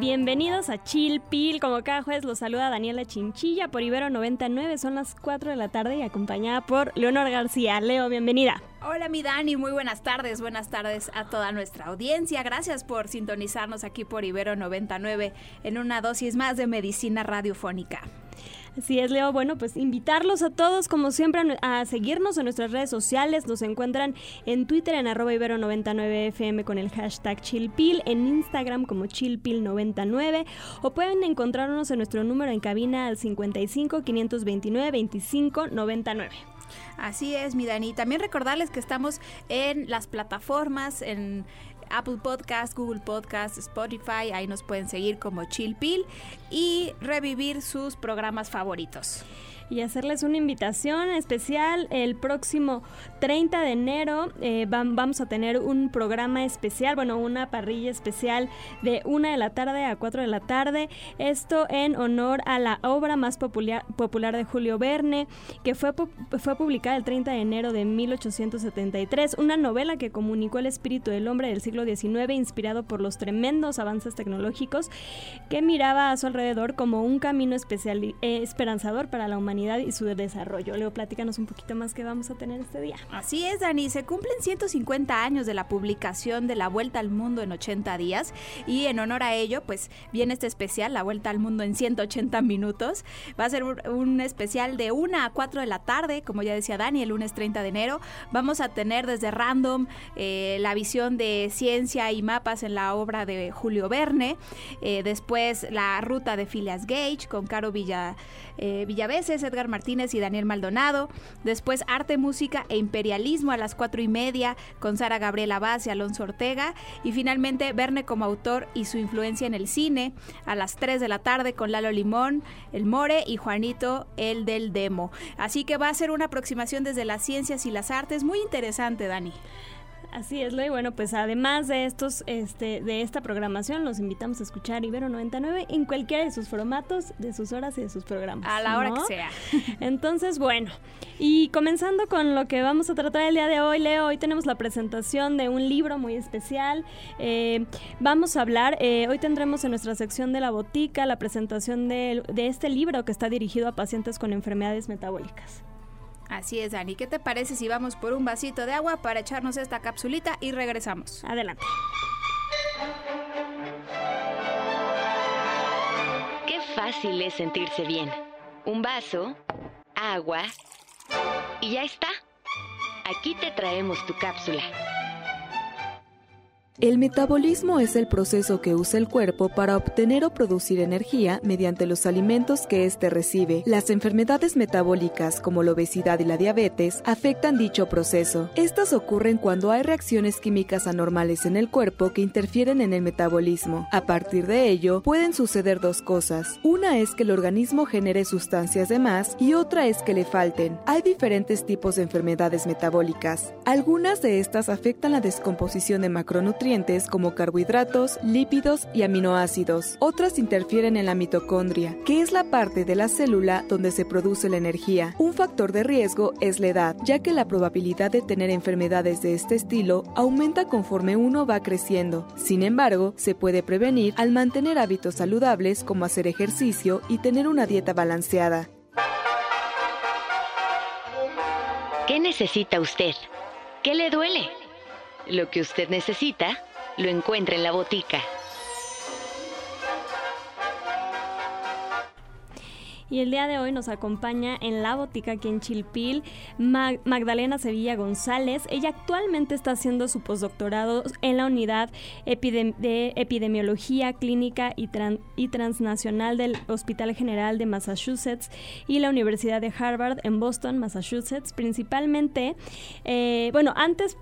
Bienvenidos a Chill Pill. Como cada jueves los saluda Daniela Chinchilla por Ibero 99. Son las 4 de la tarde y acompañada por Leonor García. Leo, bienvenida. Hola mi Dani, muy buenas tardes, buenas tardes a toda nuestra audiencia. Gracias por sintonizarnos aquí por Ibero 99 en una dosis más de medicina radiofónica. Así es, Leo. Bueno, pues invitarlos a todos, como siempre, a seguirnos en nuestras redes sociales. Nos encuentran en Twitter en arroba ibero99fm con el hashtag chillpil, en Instagram como chillpil99 o pueden encontrarnos en nuestro número en cabina al 55 529 25 99. Así es, mi Dani. También recordarles que estamos en las plataformas, en Apple Podcast, Google Podcast, Spotify. Ahí nos pueden seguir como Chill Pill y revivir sus programas favoritos y hacerles una invitación especial. El próximo 30 de enero eh, vamos a tener un programa especial, bueno, una parrilla especial de 1 de la tarde a 4 de la tarde. Esto en honor a la obra más popular, popular de Julio Verne, que fue, fue publicada el 30 de enero de 1873. Una novela que comunicó el espíritu del hombre del siglo XIX, inspirado por los tremendos avances tecnológicos, que miraba a su alrededor como un camino especial, eh, esperanzador para la humanidad y su desarrollo. Leo, platícanos un poquito más que vamos a tener este día. Así es, Dani. Se cumplen 150 años de la publicación de La Vuelta al Mundo en 80 días y en honor a ello, pues viene este especial, La Vuelta al Mundo en 180 minutos. Va a ser un, especial de 1 a 4 de la tarde, como ya decía Dani, el lunes 30 de enero. Vamos a tener desde Random eh, la visión de ciencia y mapas en la obra de Julio Verne. Eh, después la ruta de Phileas Gage con Caro Villa, eh, Villaveses, Edgar Martínez y Daniel Maldonado. Después Arte, Música e Imperialismo a las cuatro y media con Sara Gabriela Vaz y Alonso Ortega. Y finalmente Verne como autor y su influencia en el cine a las 3 de la tarde con Lalo Limón, El More y Juanito, el del Demo. Así que va a ser una aproximación desde las ciencias y las artes muy interesante, Dani. Así es, y bueno, pues además de estos, este, de esta programación, los invitamos a escuchar Ibero 99 en cualquiera de sus formatos, de sus horas y de sus programas. A la hora que sea. Entonces, bueno, y comenzando con lo que vamos a tratar el día de hoy, Leo, hoy tenemos la presentación de un libro muy especial. Eh, vamos a hablar, eh, hoy tendremos en nuestra sección de la botica la presentación de, de este libro que está dirigido a pacientes con enfermedades metabólicas. Así es, Dani. ¿Qué te parece si vamos por un vasito de agua para echarnos esta capsulita y regresamos? Adelante. Qué fácil es sentirse bien. Un vaso, agua y ya está. Aquí te traemos tu cápsula. El metabolismo es el proceso que usa el cuerpo para obtener o producir energía mediante los alimentos que éste recibe. Las enfermedades metabólicas, como la obesidad y la diabetes, afectan dicho proceso. Estas ocurren cuando hay reacciones químicas anormales en el cuerpo que interfieren en el metabolismo. A partir de ello, pueden suceder dos cosas. Una es que el organismo genere sustancias de más y otra es que le falten. Hay diferentes tipos de enfermedades metabólicas. Algunas de estas afectan la descomposición de macronutrientes como carbohidratos, lípidos y aminoácidos. Otras interfieren en la mitocondria, que es la parte de la célula donde se produce la energía. Un factor de riesgo es la edad, ya que la probabilidad de tener enfermedades de este estilo aumenta conforme uno va creciendo. Sin embargo, se puede prevenir al mantener hábitos saludables como hacer ejercicio y tener una dieta balanceada. ¿Qué necesita usted? ¿Qué le duele? Lo que usted necesita, lo encuentra en la botica. Y el día de hoy nos acompaña en la botica aquí en Chilpil Magdalena Sevilla González. Ella actualmente está haciendo su postdoctorado en la unidad de epidemiología clínica y, transnacional del Hospital General de Massachusetts y la Universidad de Harvard en Boston, Massachusetts. Principalmente, eh, bueno, antes,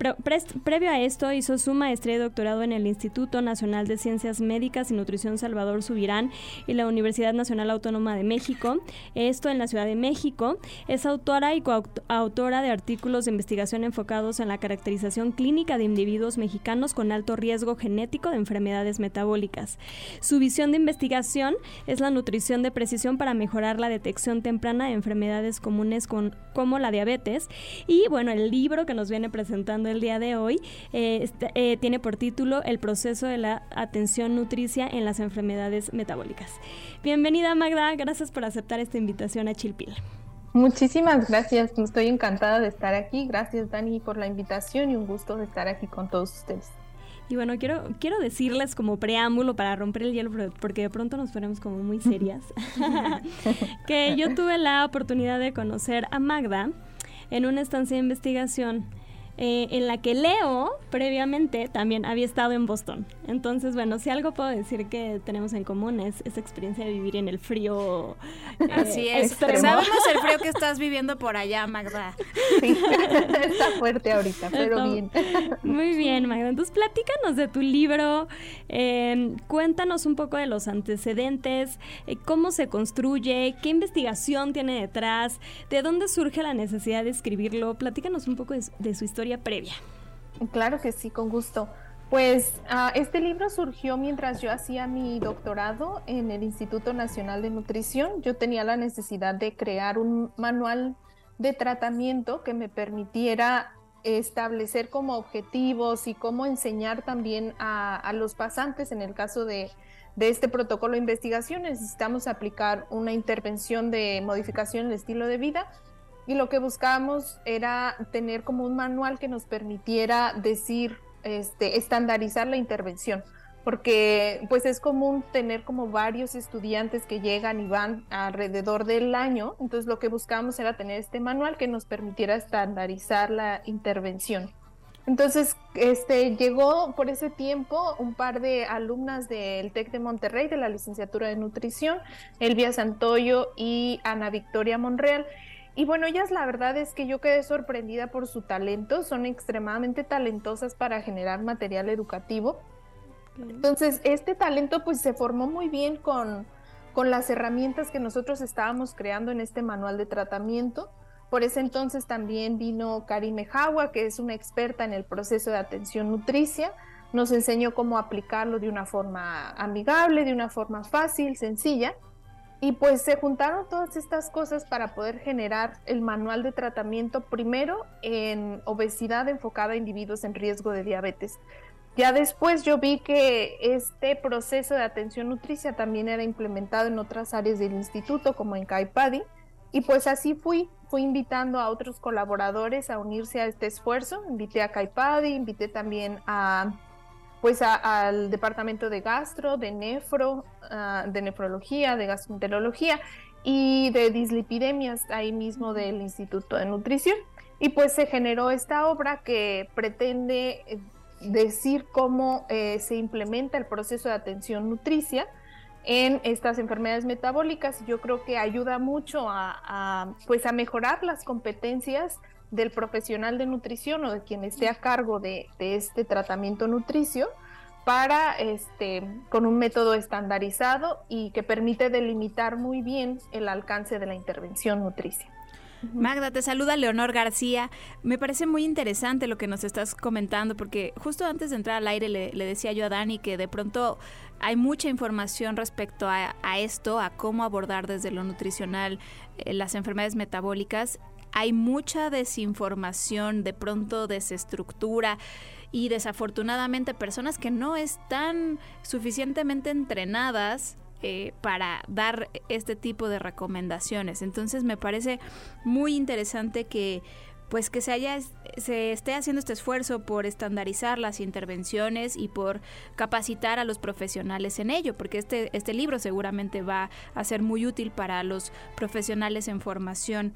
previo a esto, hizo su maestría y doctorado en el Instituto Nacional de Ciencias Médicas y Nutrición Salvador Subirán y la Universidad Nacional Autónoma de México. Esto en la Ciudad de México. Es autora y coautora de artículos de investigación enfocados en la caracterización clínica de individuos mexicanos con alto riesgo genético de enfermedades metabólicas. Su visión de investigación es la nutrición de precisión para mejorar la detección temprana de enfermedades comunes con, como la diabetes. Y bueno, el libro que nos viene presentando el día de hoy eh, este, eh, tiene por título El proceso de la atención nutricia en las enfermedades metabólicas. Bienvenida Magda, gracias por aceptar esta invitación a Chilpil. Muchísimas gracias, estoy encantada de estar aquí. Gracias Dani por la invitación y un gusto de estar aquí con todos ustedes. Y bueno, quiero, quiero decirles como preámbulo para romper el hielo, porque de pronto nos ponemos como muy serias, que yo tuve la oportunidad de conocer a Magda en una estancia de investigación eh, en la que Leo previamente también había estado en Boston. Entonces, bueno, si algo puedo decir que tenemos en común es esa experiencia de vivir en el frío. Eh, Así es. Sabemos el frío que estás viviendo por allá, Magda. Sí, está fuerte ahorita, pero bien. Muy bien, Magda. Entonces, platícanos de tu libro. Em, cuéntanos un poco de los antecedentes, eh, cómo se construye, qué investigación tiene detrás, de dónde surge la necesidad de escribirlo. Platícanos un poco de su historia previa. Claro que sí, con gusto. Pues ah, este libro surgió mientras yo hacía mi doctorado en el Instituto Nacional de Nutrición. Yo tenía la necesidad de crear un manual de tratamiento que me permitiera establecer como objetivos y cómo enseñar también a, los pasantes en el caso de, de, este protocolo de investigación. Necesitamos aplicar una intervención de modificación del estilo de vida y lo que buscábamos era tener como un manual que nos permitiera decir, este, estandarizar la intervención, porque pues es común tener como varios estudiantes que llegan y van alrededor del año, entonces lo que buscábamos era tener este manual que nos permitiera estandarizar la intervención. Entonces, este, llegó por ese tiempo un par de alumnas del TEC de Monterrey, de la licenciatura de nutrición, Elvia Santoyo y Ana Victoria Monreal, y bueno, ellas la verdad es que yo quedé sorprendida por su talento, son extremadamente talentosas para generar material educativo. Entonces, este talento pues se formó muy bien con, con las herramientas que nosotros estábamos creando en este manual de tratamiento. Por ese entonces también vino Karime Jawa, que es una experta en el proceso de atención nutricia. Nos enseñó cómo aplicarlo de una forma amigable, de una forma fácil, sencilla. Y pues se juntaron todas estas cosas para poder generar el manual de tratamiento primero en obesidad enfocada a individuos en riesgo de diabetes. Ya después yo vi que este proceso de atención nutricia también era implementado en otras áreas del instituto, como en CAIPADI, y pues así fui, fui invitando a otros colaboradores a unirse a este esfuerzo. Invité a CAIPADI, invité también a pues al departamento de gastro, de nefro, ah, de nefrología, de gastroenterología y de dislipidemias ahí mismo del Instituto de Nutrición. Y pues se generó esta obra que pretende eh, decir cómo eh, se implementa el proceso de atención nutricia en estas enfermedades metabólicas. Yo creo que ayuda mucho a, pues a mejorar las competencias del profesional de nutrición o de quien esté a cargo de, este tratamiento nutricio para este con un método estandarizado y que permite delimitar muy bien el alcance de la intervención nutricia. Magda, te saluda Leonor García. Me parece muy interesante lo que nos estás comentando, porque justo antes de entrar al aire le, decía yo a Dani que de pronto hay mucha información respecto a, esto, a cómo abordar desde lo nutricional eh, las enfermedades metabólicas hay mucha desinformación, de pronto desestructura y desafortunadamente personas que no están suficientemente entrenadas eh, para dar este tipo de recomendaciones. Entonces me parece muy interesante que pues que se haya se esté haciendo este esfuerzo por estandarizar las intervenciones y por capacitar a los profesionales en ello, porque este este libro seguramente va a ser muy útil para los profesionales en formación.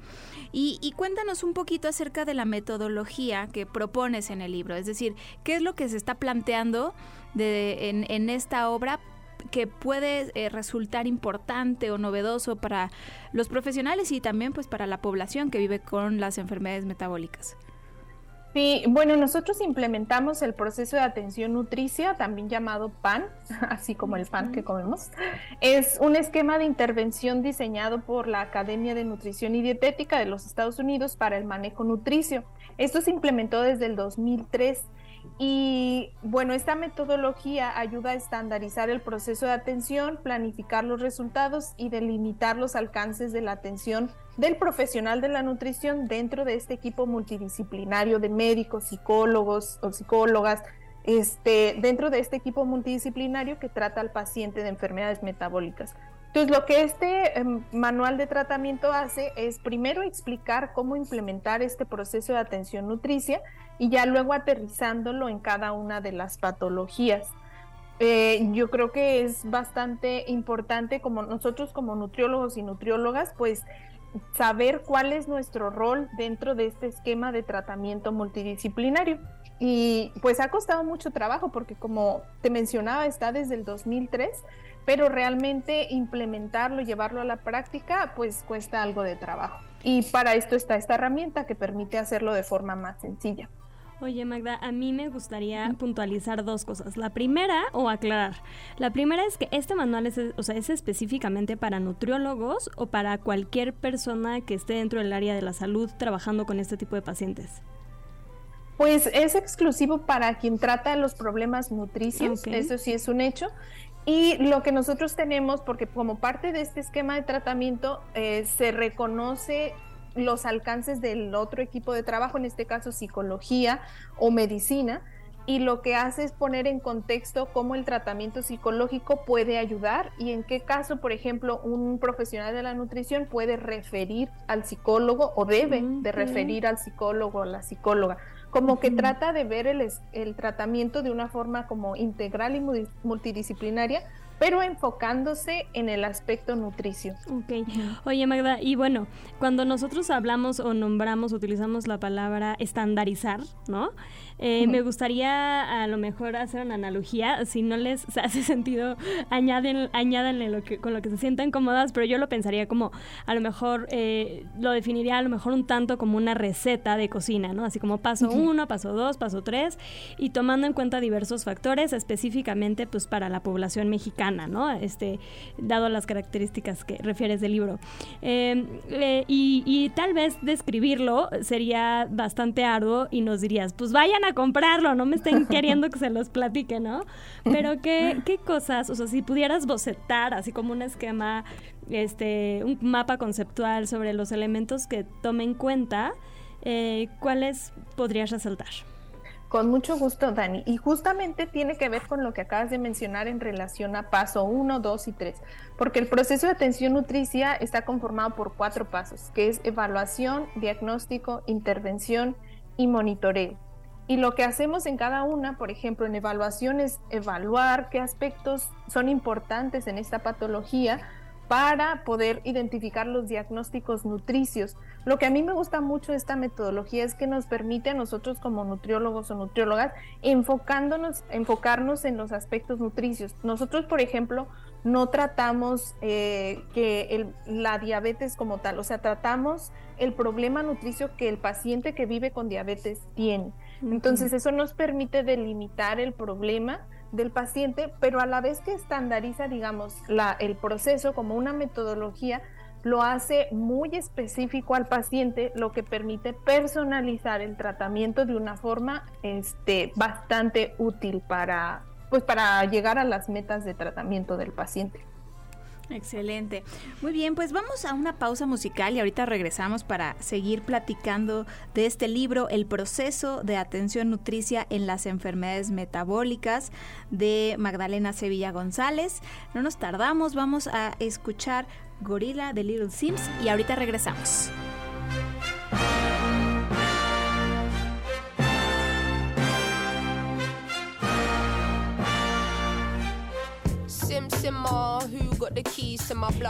Y, cuéntanos un poquito acerca de la metodología que propones en el libro, es decir, qué es lo que se está planteando de, en, en esta obra que puede eh, resultar importante o novedoso para los profesionales y también pues para la población que vive con las enfermedades metabólicas. Sí, bueno, nosotros implementamos el proceso de atención nutricia, también llamado PAN, así como el pan que comemos. Es un esquema de intervención diseñado por la Academia de Nutrición y Dietética de los Estados Unidos para el manejo nutricio. Esto se implementó desde el 2003 y bueno, esta metodología ayuda a estandarizar el proceso de atención, planificar los resultados y delimitar los alcances de la atención del profesional de la nutrición dentro de este equipo multidisciplinario de médicos, psicólogos o psicólogas, este, dentro de este equipo multidisciplinario que trata al paciente de enfermedades metabólicas. Entonces, lo que este em, manual de tratamiento hace es primero explicar cómo implementar este proceso de atención nutricia y ya luego aterrizándolo en cada una de las patologías. Eh, yo creo que es bastante importante como nosotros como nutriólogos y nutriólogas, pues saber cuál es nuestro rol dentro de este esquema de tratamiento multidisciplinario. Y pues ha costado mucho trabajo porque como te mencionaba está desde el 2003, pero realmente implementarlo, llevarlo a la práctica, pues cuesta algo de trabajo. Y para esto está esta herramienta que permite hacerlo de forma más sencilla. Oye Magda, a mí me gustaría puntualizar dos cosas. La primera, o aclarar, la primera es que este manual es, o sea, es específicamente para nutriólogos o para cualquier persona que esté dentro del área de la salud trabajando con este tipo de pacientes. Pues es exclusivo para quien trata los problemas nutricios, eso sí es un hecho. Y lo que nosotros tenemos, porque como parte de este esquema de tratamiento eh, se reconoce los alcances del otro equipo de trabajo, en este caso psicología o medicina, y lo que hace es poner en contexto cómo el tratamiento psicológico puede ayudar y en qué caso, por ejemplo, un profesional de la nutrición puede referir al psicólogo o debe de referir al psicólogo o la psicóloga. Como que trata de ver el, el tratamiento de una forma como integral y multidisciplinaria pero enfocándose en el aspecto nutricio. Ok. Oye, Magda, y bueno, cuando nosotros hablamos o nombramos, utilizamos la palabra estandarizar, ¿no? Eh, me gustaría a lo mejor hacer una analogía, si no les hace sentido, añaden, añádanle lo que, con lo que se sientan cómodas, pero yo lo pensaría como, a lo mejor, eh, lo definiría a lo mejor un tanto como una receta de cocina, ¿no? Así como paso uno, paso dos, paso tres, y tomando en cuenta diversos factores, específicamente pues para la población mexicana, ¿no? Este, dado las características que refieres del libro. Em, eh, y, y tal vez describirlo sería bastante arduo y nos dirías, pues vayan a comprarlo, no me estén queriendo que se los platique, ¿no? Pero qué, qué cosas, o sea, si pudieras bocetar así como un esquema, este, un mapa conceptual sobre los elementos que tome en cuenta, eh, ¿cuáles podrías resaltar? Con mucho gusto, Dani. Y justamente tiene que ver con lo que acabas de mencionar en relación a paso 1, 2 y 3, porque el proceso de atención nutricia está conformado por cuatro pasos, que es evaluación, diagnóstico, intervención y monitoreo. Y lo que hacemos en cada una, por ejemplo, en evaluación es evaluar qué aspectos son importantes en esta patología para poder identificar los diagnósticos nutricios. Lo que a mí me gusta mucho de esta metodología es que nos permite a nosotros como nutriólogos o nutriólogas enfocándonos, enfocarnos en los aspectos nutricios. Nosotros, por ejemplo, no tratamos eh, que la diabetes como tal, o sea, tratamos el problema nutricio que el paciente que vive con diabetes tiene. Entonces, eso nos permite delimitar el problema del paciente, pero a la vez que estandariza, digamos, la, el proceso como una metodología, lo hace muy específico al paciente, lo que permite personalizar el tratamiento de una forma este, bastante útil para, pues, para llegar a las metas de tratamiento del paciente. Excelente. Muy bien, pues vamos a una pausa musical y ahorita regresamos para seguir platicando de este libro, El proceso de atención nutricia en las enfermedades metabólicas de Magdalena Sevilla González. No nos tardamos, vamos a escuchar Gorila de Little Sims y ahorita regresamos.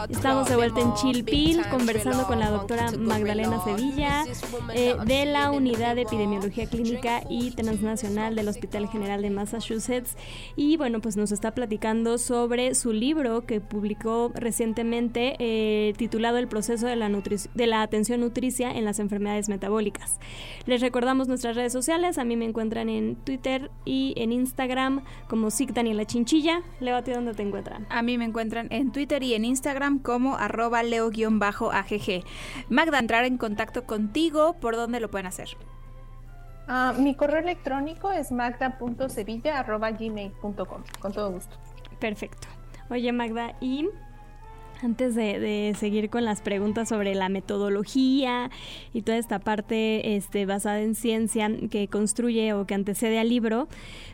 Estamos de vuelta en Chilpil conversando con la doctora Magdalena Sevilla eh, de la Unidad de Epidemiología Clínica y Transnacional del Hospital General de Massachusetts. Y bueno, pues nos está platicando sobre su libro que publicó recientemente eh, titulado El proceso de la, de la atención nutricia en las enfermedades metabólicas. Les recordamos nuestras redes sociales. A mí me encuentran en Twitter y en Instagram como SIC Daniela Chinchilla. Leo, ¿a ti dónde te encuentran? A mí me encuentran en Twitter y en Instagram como arroba leo-agg. Magda, entrar en contacto contigo, ¿por dónde lo pueden hacer? Ah, mi correo electrónico es magda.sevilla.gmail.com. Con todo gusto. Perfecto. Oye, Magda, y antes de, seguir con las preguntas sobre la metodología y toda esta parte este, basada en ciencia que construye o que antecede al libro,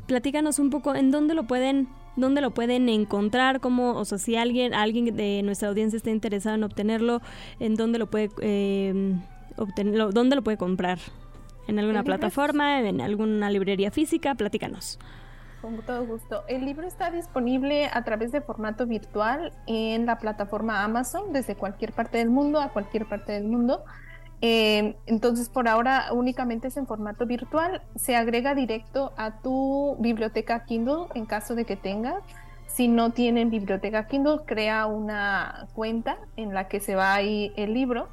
platícanos un poco en dónde lo pueden dónde lo pueden encontrar, cómo, o sea, si alguien, alguien de nuestra audiencia está interesado en obtenerlo, en dónde lo puede eh, obtenerlo, dónde lo puede comprar, en alguna plataforma, en alguna librería física, platícanos. Con todo gusto. El libro está disponible a través de formato virtual en la plataforma Amazon desde cualquier parte del mundo a cualquier parte del mundo. Eh, entonces, por ahora únicamente es en formato virtual. Se agrega directo a tu biblioteca Kindle en caso de que tengas. Si no tienen biblioteca Kindle, crea una cuenta en la que se va ahí el libro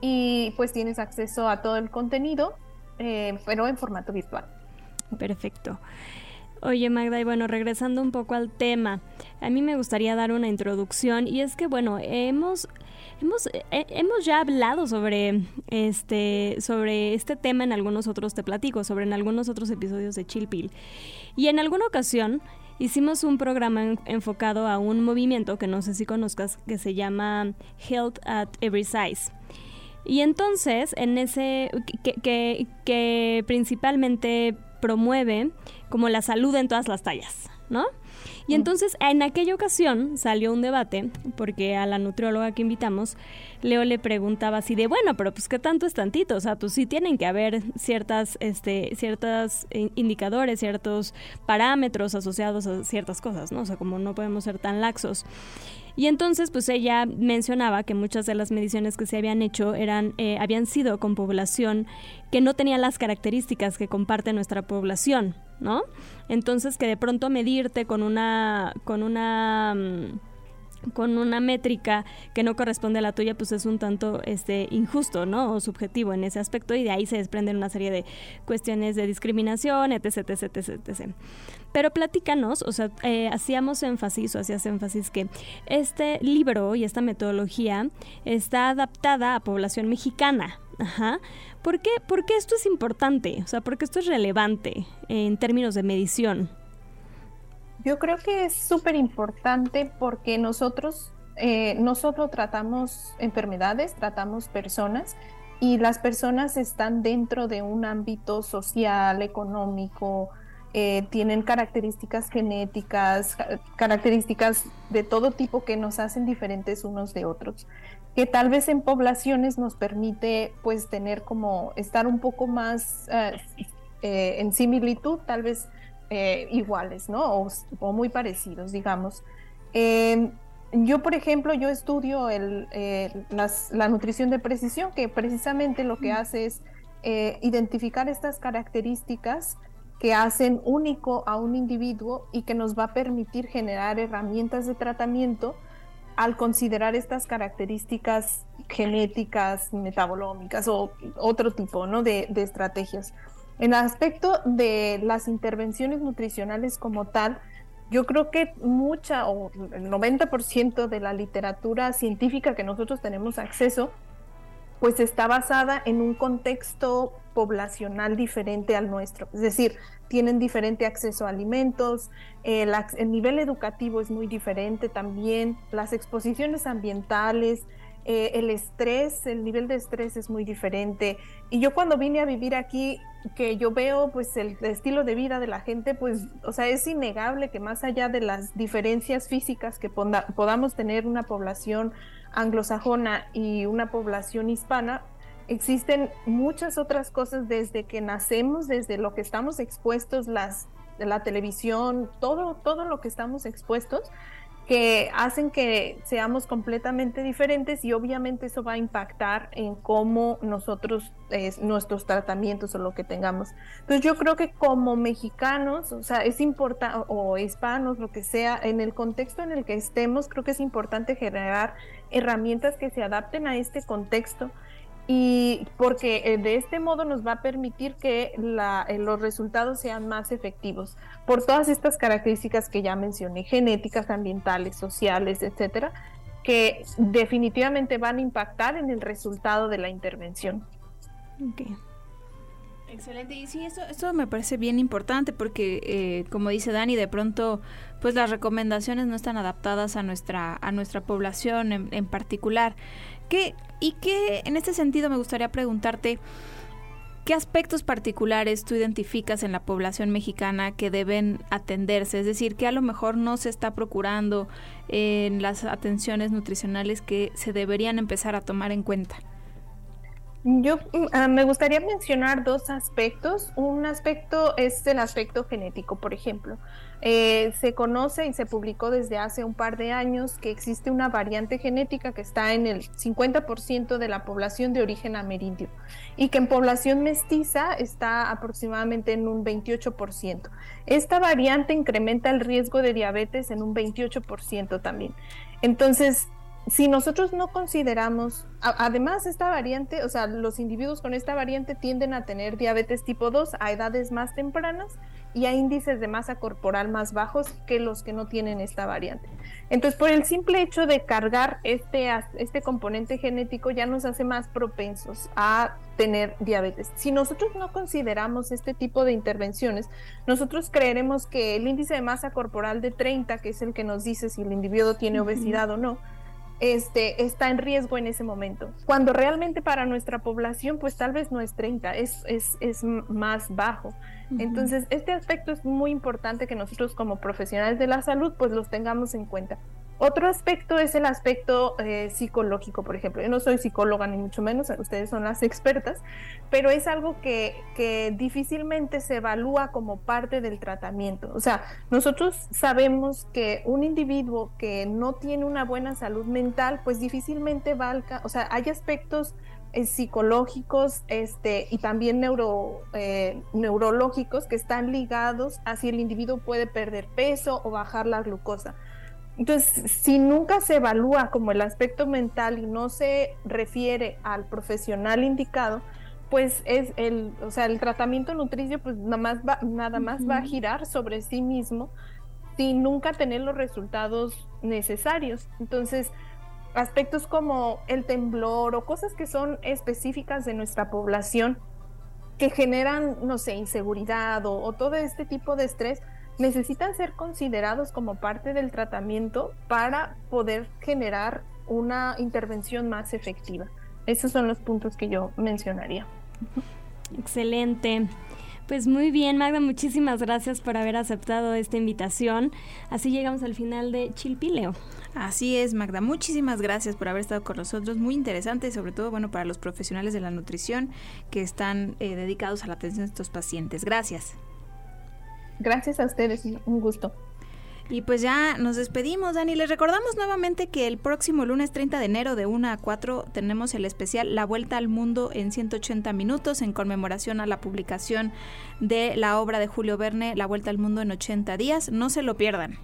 y pues tienes acceso a todo el contenido, eh, pero en formato virtual. Perfecto. Oye Magda, y bueno, regresando un poco al tema, a mí me gustaría dar una introducción y es que bueno, hemos hemos eh, hemos ya hablado sobre este sobre este tema en algunos otros te platico, sobre en algunos otros episodios de Chilpil. Y en alguna ocasión hicimos un programa enfocado a un movimiento que no sé si conozcas que se llama Health at Every Size. Y entonces, en ese, que, que, que principalmente promueve como la salud en todas las tallas, ¿no? Y entonces en aquella ocasión salió un debate, porque a la nutrióloga que invitamos, Leo le preguntaba así de, bueno, pero pues qué tanto es tantito, o sea, pues sí tienen que haber ciertas, este, ciertos indicadores, ciertos parámetros asociados a ciertas cosas, ¿no? O sea, como no podemos ser tan laxos. Y entonces, pues ella mencionaba que muchas de las mediciones que se habían hecho eran, eh, habían sido con población que no tenía las características que comparte nuestra población, ¿no? Entonces, que de pronto medirte con una, con una mm, con una métrica que no corresponde a la tuya, pues es un tanto este, injusto, ¿no? O subjetivo en ese aspecto y de ahí se desprenden una serie de cuestiones de discriminación, etc, etc, etc, etc. Pero platícanos, o sea, eh, hacíamos énfasis o hacías énfasis que este libro y esta metodología está adaptada a población mexicana, Ajá. ¿Por qué? ¿Por qué esto es importante? O sea, porque esto es relevante en términos de medición. Yo creo que es súper importante porque nosotros eh, tratamos enfermedades, tratamos personas y las personas están dentro de un ámbito social, económico, eh, tienen características genéticas, características de todo tipo que nos hacen diferentes unos de otros, que tal vez en poblaciones nos permite pues tener como estar un poco más eh, en similitud, tal vez eh, iguales, ¿no? O, muy parecidos, digamos. Em, yo, por ejemplo, yo estudio el, eh, la nutrición de precisión, que precisamente lo que hace es eh, identificar estas características que hacen único a un individuo y que nos va a permitir generar herramientas de tratamiento al considerar estas características genéticas, metabolómicas o otro tipo ¿no? de, de estrategias. En el aspecto de las intervenciones nutricionales como tal, yo creo que mucha o el 90% de la literatura científica que nosotros tenemos acceso, pues está basada en un contexto poblacional diferente al nuestro. Es decir, tienen diferente acceso a alimentos, el, el nivel educativo es muy diferente también, las exposiciones ambientales, eh, el estrés, el nivel de estrés es muy diferente. Y yo cuando vine a vivir aquí, que yo veo pues el, estilo de vida de la gente, pues, o sea, es innegable que más allá de las diferencias físicas que podamos tener una población anglosajona y una población hispana, existen muchas otras cosas desde que nacemos, desde lo que estamos expuestos, las, la televisión, todo, todo lo que estamos expuestos que hacen que seamos completamente diferentes y obviamente eso va a impactar en cómo nosotros, nuestros tratamientos o lo que tengamos. Entonces yo creo que como mexicanos, o sea, es importante, o hispanos, lo que sea, en el contexto en el que estemos, creo que es importante generar herramientas que se adapten a este contexto y porque eh, de este modo nos va a permitir que eh, los resultados sean más efectivos por todas estas características que ya mencioné, genéticas, ambientales, sociales, etcétera, que definitivamente van a impactar en el resultado de la intervención. Excelente, y sí, eso, eso me parece bien importante porque, eh, como dice Dani, de pronto, pues las recomendaciones no están adaptadas a nuestra, a nuestra población en, en particular. ¿Qué, y que en este sentido me gustaría preguntarte, ¿qué aspectos particulares tú identificas en la población mexicana que deben atenderse? Es decir, que a lo mejor no se está procurando en las atenciones nutricionales que se deberían empezar a tomar en cuenta. Yo mm, ah, me gustaría mencionar dos aspectos. Un aspecto es el aspecto genético, por ejemplo. Eh, se conoce y se publicó desde hace un par de años que existe una variante genética que está en el 50% de la población de origen amerindio y que en población mestiza está aproximadamente en un 28%. Esta variante incrementa el riesgo de diabetes en un 28% también. Entonces, si nosotros no consideramos, además esta variante, o sea, los individuos con esta variante tienden a tener diabetes tipo 2 a edades más tempranas y a índices de masa corporal más bajos que los que no tienen esta variante. Entonces, por el simple hecho de cargar este, este componente genético ya nos hace más propensos a tener diabetes. Si nosotros no consideramos este tipo de intervenciones, nosotros creeremos que el índice de masa corporal de 30, que es el que nos dice si el individuo tiene obesidad o no, este, está en riesgo en ese momento. Cuando realmente para nuestra población, pues tal vez no es 30, es, es, es más bajo. Entonces, este aspecto es muy importante que nosotros como profesionales de la salud, pues los tengamos en cuenta. Otro aspecto es el aspecto eh, psicológico, por ejemplo. Yo no soy psicóloga ni mucho menos, ustedes son las expertas, pero es algo que, que difícilmente se evalúa como parte del tratamiento. O sea, nosotros sabemos que un individuo que no tiene una buena salud mental, pues difícilmente va a... O sea, hay aspectos eh, psicológicos este, y también neuro, eh, neurológicos que están ligados a si el individuo puede perder peso o bajar la glucosa. Entonces, si nunca se evalúa como el aspecto mental y no se refiere al profesional indicado, pues es el, o sea, el tratamiento nutricio pues nada más va, nada más va a girar sobre sí mismo sin nunca tener los resultados necesarios. Entonces, aspectos como el temblor o cosas que son específicas de nuestra población que generan, no sé, inseguridad o todo este tipo de estrés, necesitan ser considerados como parte del tratamiento para poder generar una intervención más efectiva. Esos son los puntos que yo mencionaría. Excelente. Pues muy bien, Magda, muchísimas gracias por haber aceptado esta invitación. Así llegamos al final de Chilpileo. Así es, Magda. Muchísimas gracias por haber estado con nosotros. Muy interesante, sobre todo, bueno, para los profesionales de la nutrición que están eh, dedicados a la atención de estos pacientes. Gracias. Gracias a ustedes, un gusto. Y pues ya nos despedimos, Dani. Les recordamos nuevamente que el próximo lunes 30 de enero de 1 a 4 tenemos el especial La Vuelta al Mundo en 180 minutos en conmemoración a la publicación de la obra de Julio Verne, La Vuelta al Mundo en 80 días. No se lo pierdan.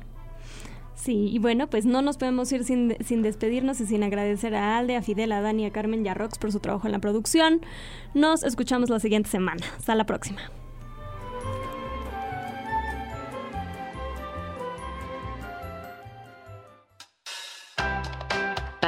Sí, y bueno, pues no nos podemos ir sin, sin, despedirnos y sin agradecer a Alde, a Fidel, a Dani, a Carmen y a Rox por su trabajo en la producción. Nos escuchamos la siguiente semana. Hasta la próxima.